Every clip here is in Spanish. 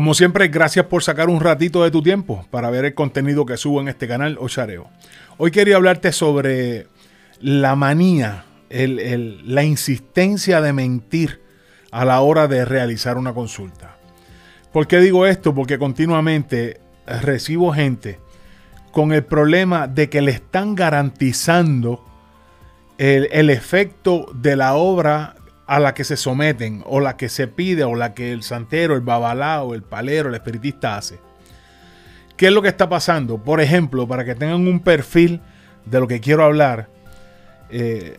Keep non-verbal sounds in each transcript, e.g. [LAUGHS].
Como siempre, gracias por sacar un ratito de tu tiempo para ver el contenido que subo en este canal Ochareo. Hoy quería hablarte sobre la manía, la insistencia de mentir a la hora de realizar una consulta. ¿Por qué digo esto? Porque continuamente recibo gente con el problema de que le están garantizando el, el, efecto de la obra a la que se someten, o la que se pide, o la que el santero, el babalao, el palero, el espiritista hace. ¿Qué es lo que está pasando? Por ejemplo, para que tengan un perfil de lo que quiero hablar, eh,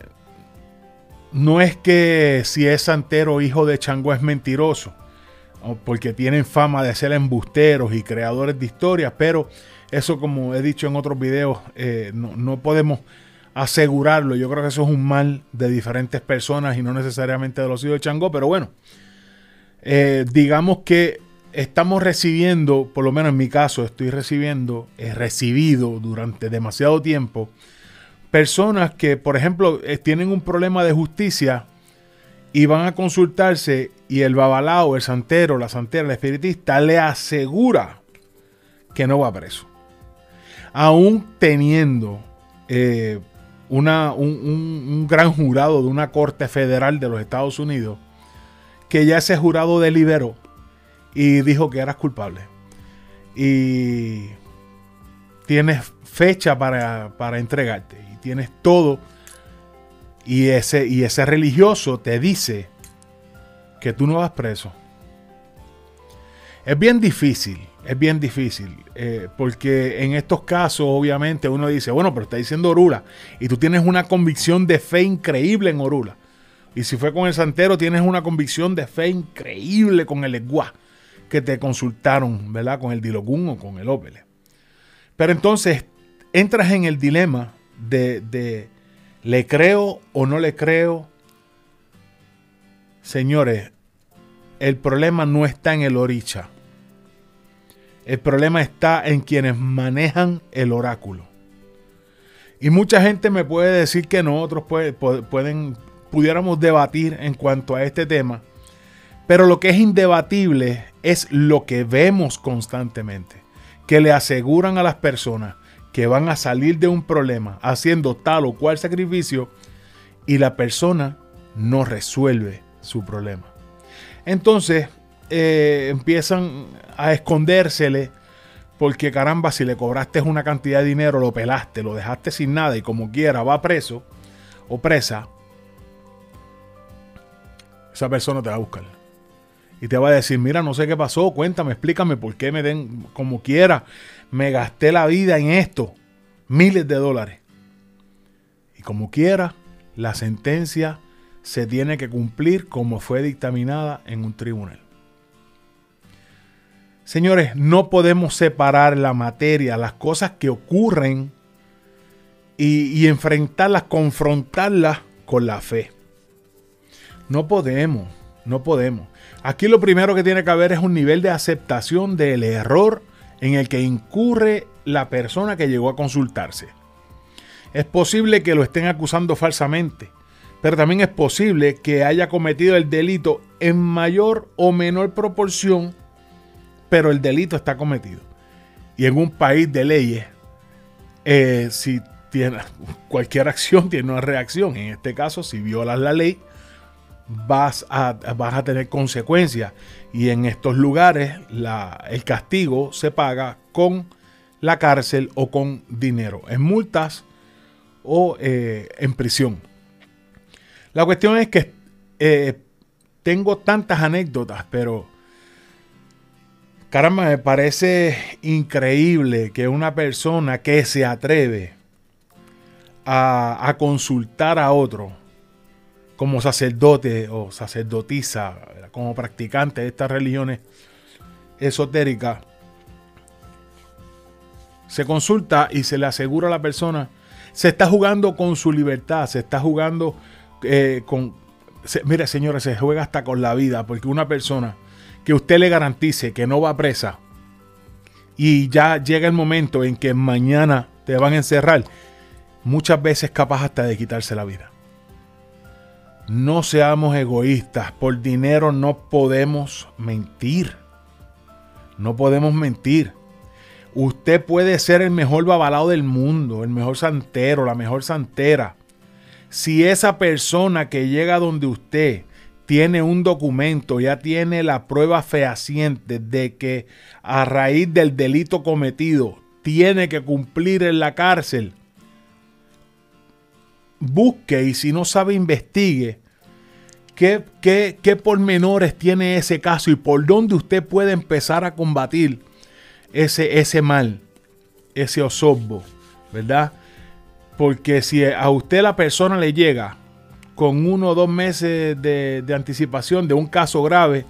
no es que si es santero hijo de Chango es mentiroso, porque tienen fama de ser embusteros y creadores de historias, pero eso como he dicho en otros videos, eh, no, no podemos asegurarlo. Yo creo que eso es un mal de diferentes personas y no necesariamente de los hijos de Changó, pero bueno, eh, digamos que estamos recibiendo, por lo menos en mi caso, estoy recibiendo, he recibido durante demasiado tiempo, personas que, por ejemplo, eh, tienen un problema de justicia y van a consultarse y el babalao, el santero, la santera, el espiritista le asegura que no va preso. Aún teniendo eh, una, un, gran jurado de una corte federal de los Estados Unidos que ya ese jurado deliberó y dijo que eras culpable. Y tienes fecha para, para entregarte y tienes todo. Y ese, y ese religioso te dice que tú no vas preso. Es bien difícil es bien difícil. Eh, porque en estos casos, obviamente, uno dice, bueno, pero está diciendo Orula. Y tú tienes una convicción de fe increíble en Orula. Y si fue con el santero, tienes una convicción de fe increíble con el Eguá que te consultaron, ¿verdad? Con el Dilogún o con el Opele. Pero entonces entras en el dilema de, de ¿le creo o no le creo? Señores, el problema no está en el oricha. El problema está en quienes manejan el oráculo. Y mucha gente me puede decir que nosotros pueden, pudiéramos debatir en cuanto a este tema. Pero lo que es indebatible es lo que vemos constantemente. Que le aseguran a las personas que van a salir de un problema haciendo tal o cual sacrificio y la persona no resuelve su problema. Entonces, eh, empiezan a escondérsele porque caramba, si le cobraste una cantidad de dinero, lo pelaste, lo dejaste sin nada y como quiera va preso o presa, esa persona te va a buscar. Y te va a decir, mira, no sé qué pasó, cuéntame, explícame por qué me den como quiera. Me gasté la vida en esto, miles de dólares. Y como quiera, la sentencia se tiene que cumplir como fue dictaminada en un tribunal. Señores, no podemos separar la materia, las cosas que ocurren y, enfrentarlas, confrontarlas con la fe. No podemos, no podemos. Aquí lo primero que tiene que haber es un nivel de aceptación del error en el que incurre la persona que llegó a consultarse. Es posible que lo estén acusando falsamente, pero también es posible que haya cometido el delito en mayor o menor proporción pero el delito está cometido. Y en un país de leyes, eh, si tiene, [LAUGHS] cualquier acción tiene una reacción. En este caso, si violas la ley, vas a, vas a tener consecuencias. Y en estos lugares, el castigo se paga con la cárcel o con dinero, en multas o eh, en prisión. La cuestión es que eh, tengo tantas anécdotas, pero Caramba, me parece increíble que una persona que se atreve a, consultar a otro como sacerdote o sacerdotisa, como practicante de estas religiones esotéricas, se consulta y se le asegura a la persona, se está jugando con su libertad, se está jugando eh, con... mire, señores, se juega hasta con la vida, porque una persona que usted le garantice que no va a presa y ya llega el momento en que mañana te van a encerrar, muchas veces capaz hasta de quitarse la vida. No seamos egoístas, por dinero no podemos mentir. No podemos mentir. Usted puede ser el mejor babalado del mundo, el mejor santero, la mejor santera. Si esa persona que llega donde usted tiene un documento, ya tiene la prueba fehaciente de que a raíz del delito cometido tiene que cumplir en la cárcel, busque y si no sabe, investigue qué, qué, qué pormenores tiene ese caso y por dónde usted puede empezar a combatir ese, ese mal, ese osobbo, ¿verdad? Porque si a usted la persona le llega con uno o dos meses de, anticipación de un caso grave,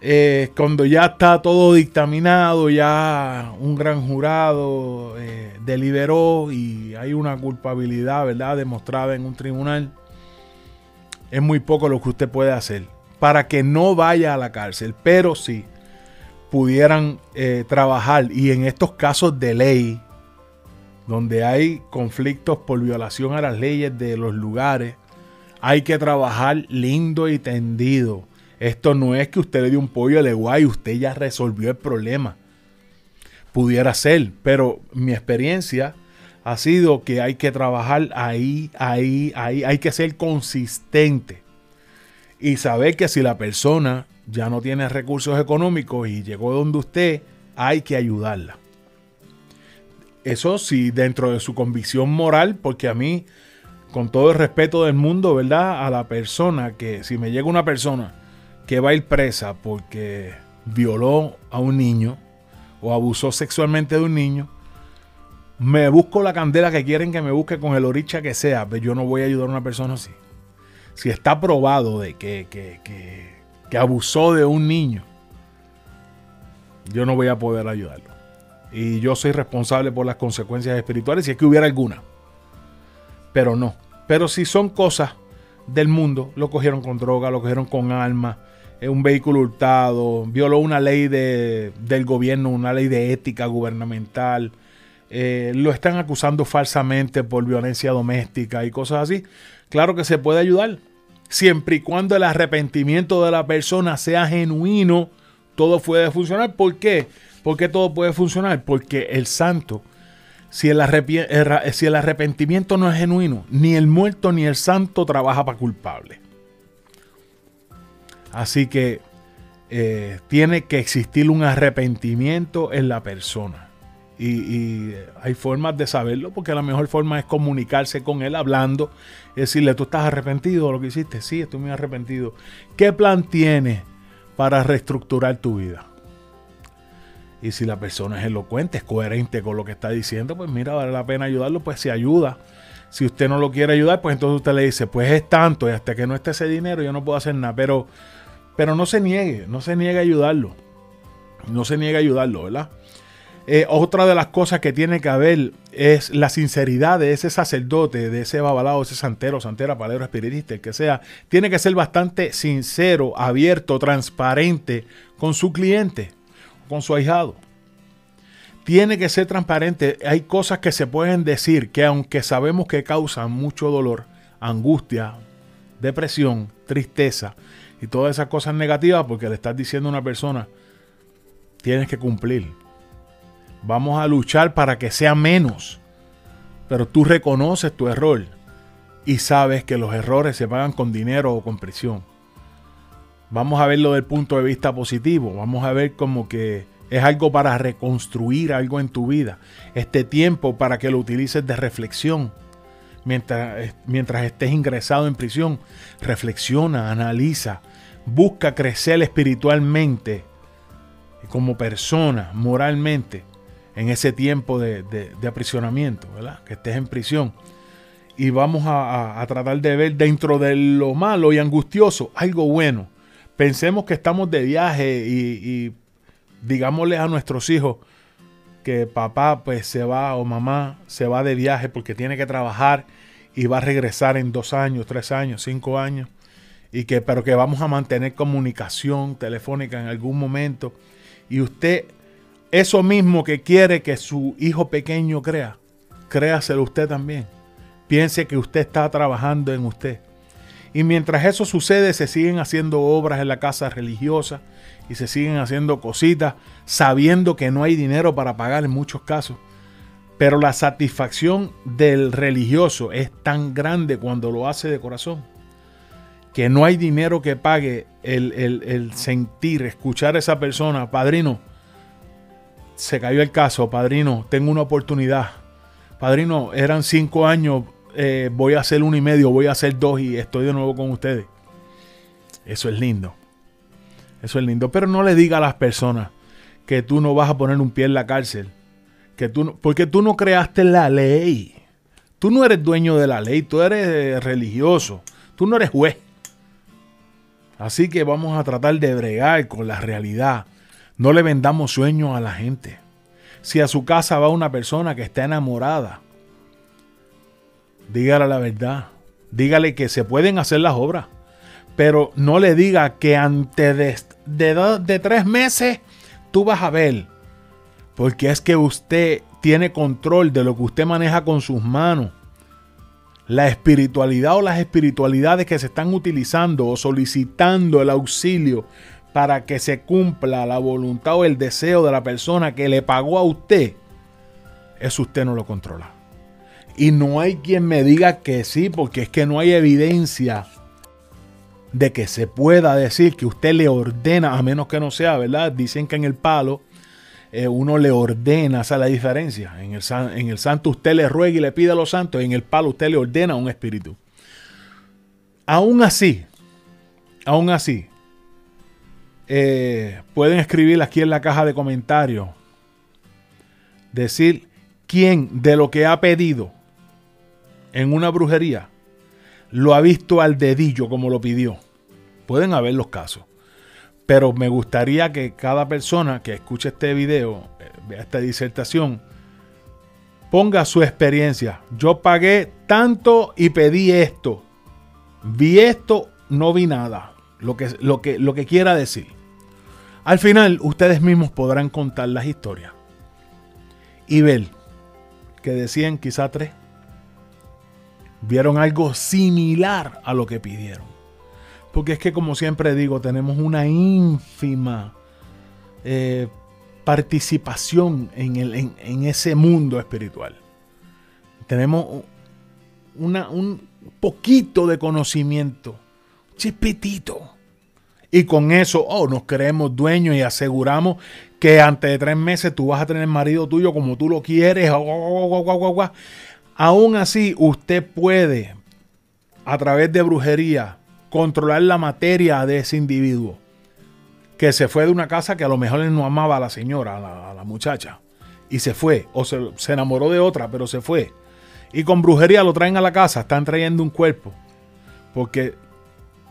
eh, cuando ya está todo dictaminado, ya un gran jurado eh, deliberó y hay una culpabilidad, ¿verdad?, demostrada en un tribunal, es muy poco lo que usted puede hacer para que no vaya a la cárcel, pero sí pudieran eh, trabajar y en estos casos de ley, donde hay conflictos por violación a las leyes de los lugares, hay que trabajar lindo y tendido. Esto no es que usted le dio un pollo de guay y usted ya resolvió el problema. Pudiera ser, pero mi experiencia ha sido que hay que trabajar ahí, ahí, ahí. Hay que ser consistente y saber que si la persona ya no tiene recursos económicos y llegó donde usted, hay que ayudarla. Eso sí, dentro de su convicción moral, porque a mí, con todo el respeto del mundo, ¿verdad? A la persona que, si me llega una persona que va a ir presa porque violó a un niño o abusó sexualmente de un niño, me busco la candela que quieren que me busque con el oricha que sea, pero yo no voy a ayudar a una persona así. Si está probado de que, que, que que abusó de un niño, yo no voy a poder ayudarlo. Y yo soy responsable por las consecuencias espirituales si es que hubiera alguna. Pero no. Pero si son cosas del mundo, lo cogieron con droga, lo cogieron con armas, un vehículo hurtado, violó una ley de, del gobierno, una ley de ética gubernamental, eh, lo están acusando falsamente por violencia doméstica y cosas así. Claro que se puede ayudar, siempre y cuando el arrepentimiento de la persona sea genuino, todo puede funcionar. ¿Por qué? ¿Por todo puede funcionar? Porque el santo, si el, si el arrepentimiento no es genuino, ni el muerto ni el santo trabaja para culpable. Así que eh, tiene que existir un arrepentimiento en la persona. Y, hay formas de saberlo, porque la mejor forma es comunicarse con él hablando, decirle, tú estás arrepentido de lo que hiciste, sí, estoy muy arrepentido. ¿Qué plan tienes para reestructurar tu vida? Y si la persona es elocuente, es coherente con lo que está diciendo, pues mira, vale la pena ayudarlo, pues se ayuda. Si usted no lo quiere ayudar, pues entonces usted le dice, pues es tanto, y hasta que no esté ese dinero yo no puedo hacer nada. Pero, pero no se niegue, no se niegue a ayudarlo. No se niegue a ayudarlo, ¿verdad? Eh, otra de las cosas que tiene que haber es la sinceridad de ese sacerdote, de ese babalao, ese santero, santera, palero, espiritista, el que sea. Tiene que ser bastante sincero, abierto, transparente con su cliente, con su ahijado. Tiene que ser transparente. Hay cosas que se pueden decir que aunque sabemos que causan mucho dolor, angustia, depresión, tristeza y todas esas cosas negativas, porque le estás diciendo a una persona, tienes que cumplir Vamos a luchar para que sea menos. Pero tú reconoces tu error y sabes que los errores se pagan con dinero o con prisión. Vamos a verlo del punto de vista positivo. Vamos a ver como que es algo para reconstruir algo en tu vida. Este tiempo para que lo utilices de reflexión. Mientras, mientras estés ingresado en prisión, reflexiona, analiza, busca crecer espiritualmente, como persona, moralmente en ese tiempo de, aprisionamiento, ¿verdad? Que estés en prisión. Y vamos a, tratar de ver dentro de lo malo y angustioso algo bueno. Pensemos que estamos de viaje y, digámosle a nuestros hijos que papá pues se va o mamá se va de viaje porque tiene que trabajar y va a regresar en dos años, tres años, cinco años. Y que, pero que vamos a mantener comunicación telefónica en algún momento. Y usted eso mismo que quiere que su hijo pequeño crea, créaselo usted también. Piense que usted está trabajando en usted. Y mientras eso sucede, se siguen haciendo obras en la casa religiosa y se siguen haciendo cositas sabiendo que no hay dinero para pagar en muchos casos. Pero la satisfacción del religioso es tan grande cuando lo hace de corazón que no hay dinero que pague el, el sentir, escuchar a esa persona, padrino, se cayó el caso, padrino, tengo una oportunidad. Padrino, eran cinco años, eh, voy a hacer uno y medio, voy a hacer dos y estoy de nuevo con ustedes. Eso es lindo. Eso es lindo. Pero no le diga a las personas que tú no vas a poner un pie en la cárcel. Que tú porque tú no creaste la ley. Tú no eres dueño de la ley, tú eres eh, religioso. Tú no eres juez. Así que vamos a tratar de bregar con la realidad no le vendamos sueños a la gente. Si a su casa va una persona que está enamorada, dígale la verdad. Dígale que se pueden hacer las obras. Pero no le diga que antes de, de, tres meses tú vas a ver. Porque es que usted tiene control de lo que usted maneja con sus manos. La espiritualidad o las espiritualidades que se están utilizando o solicitando el auxilio para que se cumpla la voluntad o el deseo de la persona que le pagó a usted, eso usted no lo controla. Y no hay quien me diga que sí, porque es que no hay evidencia de que se pueda decir que usted le ordena, a menos que no sea, ¿verdad? Dicen que en el palo eh, uno le ordena, esa es la diferencia. En el, en el santo usted le ruega y le pide a los santos, en el palo usted le ordena a un espíritu. Aún así, aún así, eh, pueden escribir aquí en la caja de comentarios. Decir quién de lo que ha pedido en una brujería lo ha visto al dedillo como lo pidió. Pueden haber los casos. Pero me gustaría que cada persona que escuche este video, eh, vea esta disertación, ponga su experiencia. Yo pagué tanto y pedí esto. Vi esto, no vi nada. Lo que, lo que, lo que quiera decir. Al final, ustedes mismos podrán contar las historias y ver que decían quizá tres. Vieron algo similar a lo que pidieron. Porque es que, como siempre digo, tenemos una ínfima eh, participación en, el, en, ese mundo espiritual. Tenemos un poquito de conocimiento, chispitito y con eso, oh, nos creemos dueños y aseguramos que antes de tres meses tú vas a tener marido tuyo como tú lo quieres. Aún así, usted puede, a través de brujería, controlar la materia de ese individuo que se fue de una casa que a lo mejor él no amaba a la señora, a la, muchacha, y se fue, o se, se enamoró de otra, pero se fue. Y con brujería lo traen a la casa, están trayendo un cuerpo, porque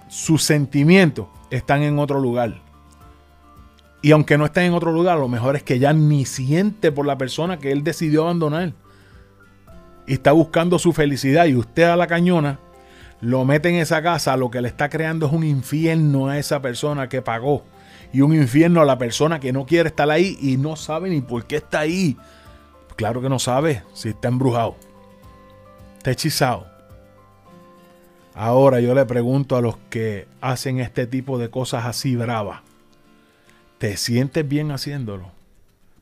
sus sentimientos están en otro lugar. Y aunque no estén en otro lugar, lo mejor es que ya ni siente por la persona que él decidió abandonar. Y está buscando su felicidad. Y usted a la cañona lo mete en esa casa. Lo que le está creando es un infierno a esa persona que pagó. Y un infierno a la persona que no quiere estar ahí y no sabe ni por qué está ahí. Claro que no sabe si está embrujado. Está hechizado. Ahora yo le pregunto a los que hacen este tipo de cosas así bravas, ¿te sientes bien haciéndolo?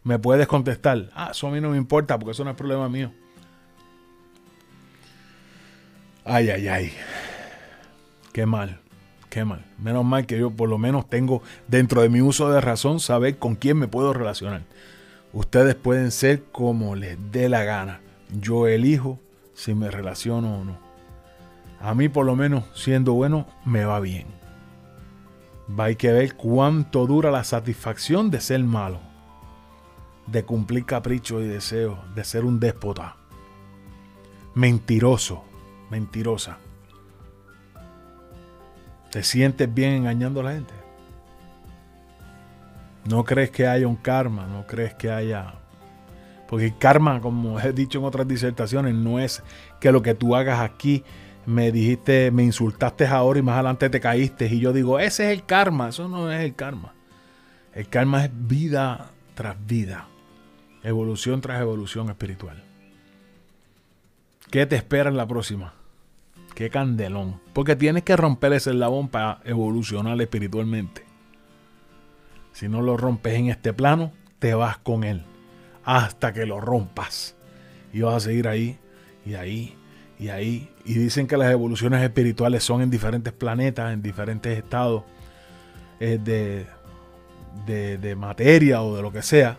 Me puedes contestar, ah, eso a mí no me importa porque eso no es problema mío. Ay, ay, ay. Qué mal, qué mal. Menos mal que yo por lo menos tengo dentro de mi uso de razón saber con quién me puedo relacionar. Ustedes pueden ser como les dé la gana. Yo elijo si me relaciono o no a mí por lo menos siendo bueno me va bien. Va hay que ver cuánto dura la satisfacción de ser malo, de cumplir caprichos y deseos, de ser un déspota. Mentiroso, mentirosa. ¿Te sientes bien engañando a la gente? ¿No crees que haya un karma? ¿No crees que haya... Porque el karma, como he dicho en otras disertaciones, no es que lo que tú hagas aquí me dijiste, me insultaste ahora y más adelante te caíste. Y yo digo, ese es el karma, eso no es el karma. El karma es vida tras vida, evolución tras evolución espiritual. ¿Qué te espera en la próxima? Qué candelón. Porque tienes que romper ese eslabón para evolucionar espiritualmente. Si no lo rompes en este plano, te vas con él. Hasta que lo rompas. Y vas a seguir ahí, y ahí, y ahí. Y dicen que las evoluciones espirituales son en diferentes planetas, en diferentes estados eh, de, de, de materia o de lo que sea.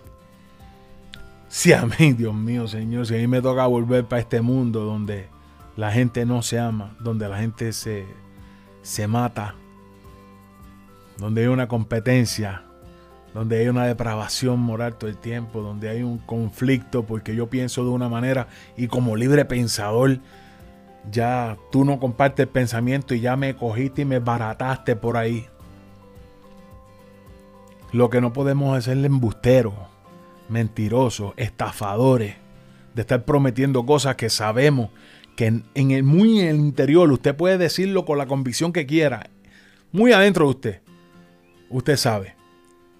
Si a mí, [LAUGHS] Dios mío, Señor, si a mí me toca volver para este mundo donde la gente no se ama, donde la gente se, se mata, donde hay una competencia, donde hay una depravación moral todo el tiempo, donde hay un conflicto porque yo pienso de una manera y como libre pensador, ya tú no compartes el pensamiento y ya me cogiste y me barataste por ahí. Lo que no podemos hacerle embusteros, mentirosos, estafadores, de estar prometiendo cosas que sabemos que en, el muy en el interior usted puede decirlo con la convicción que quiera, muy adentro de usted, usted sabe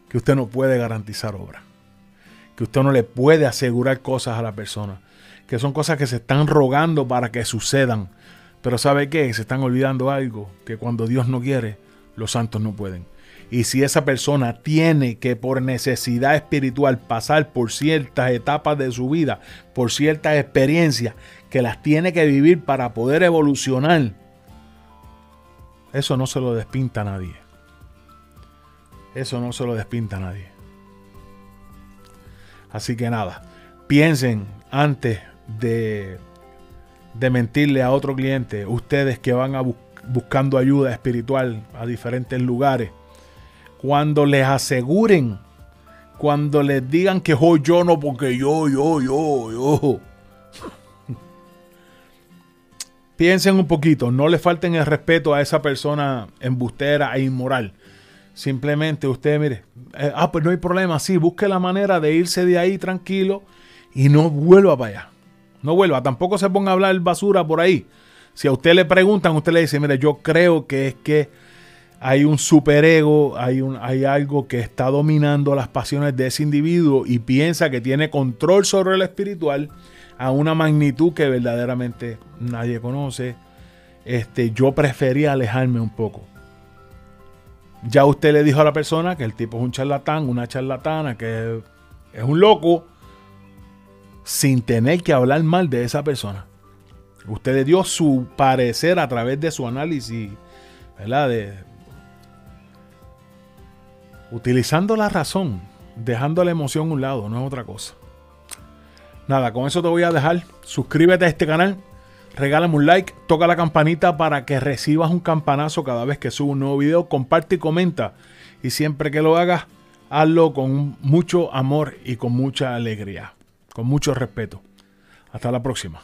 que usted no puede garantizar obra, que usted no le puede asegurar cosas a la persona, que son cosas que se están rogando para que sucedan, pero ¿sabe qué? Se están olvidando algo, que cuando Dios no quiere, los santos no pueden. Y si esa persona tiene que por necesidad espiritual pasar por ciertas etapas de su vida, por ciertas experiencias que las tiene que vivir para poder evolucionar, eso no se lo despinta a nadie. Eso no se lo despinta a nadie. Así que nada, piensen antes de, de mentirle a otro cliente, ustedes que van a buscando ayuda espiritual a diferentes lugares cuando les aseguren, cuando les digan que oh, yo no, porque yo, yo, yo, yo. Piensen un poquito, no le falten el respeto a esa persona embustera e inmoral. Simplemente usted, mire, eh, ah, pues no hay problema, sí, busque la manera de irse de ahí tranquilo y no vuelva para allá. No vuelva, tampoco se ponga a hablar basura por ahí. Si a usted le preguntan, usted le dice, mire, yo creo que es que hay un superego, hay, un, hay algo que está dominando las pasiones de ese individuo y piensa que tiene control sobre lo espiritual a una magnitud que verdaderamente nadie conoce. Este, yo prefería alejarme un poco. Ya usted le dijo a la persona que el tipo es un charlatán, una charlatana, que es un loco, sin tener que hablar mal de esa persona. Usted le dio su parecer a través de su análisis, ¿verdad? De, utilizando la razón, dejando la emoción a un lado, no es otra cosa. Nada, con eso te voy a dejar. Suscríbete a este canal, regálame un like, toca la campanita para que recibas un campanazo cada vez que subo un nuevo video. Comparte y comenta. Y siempre que lo hagas, hazlo con mucho amor y con mucha alegría, con mucho respeto. Hasta la próxima.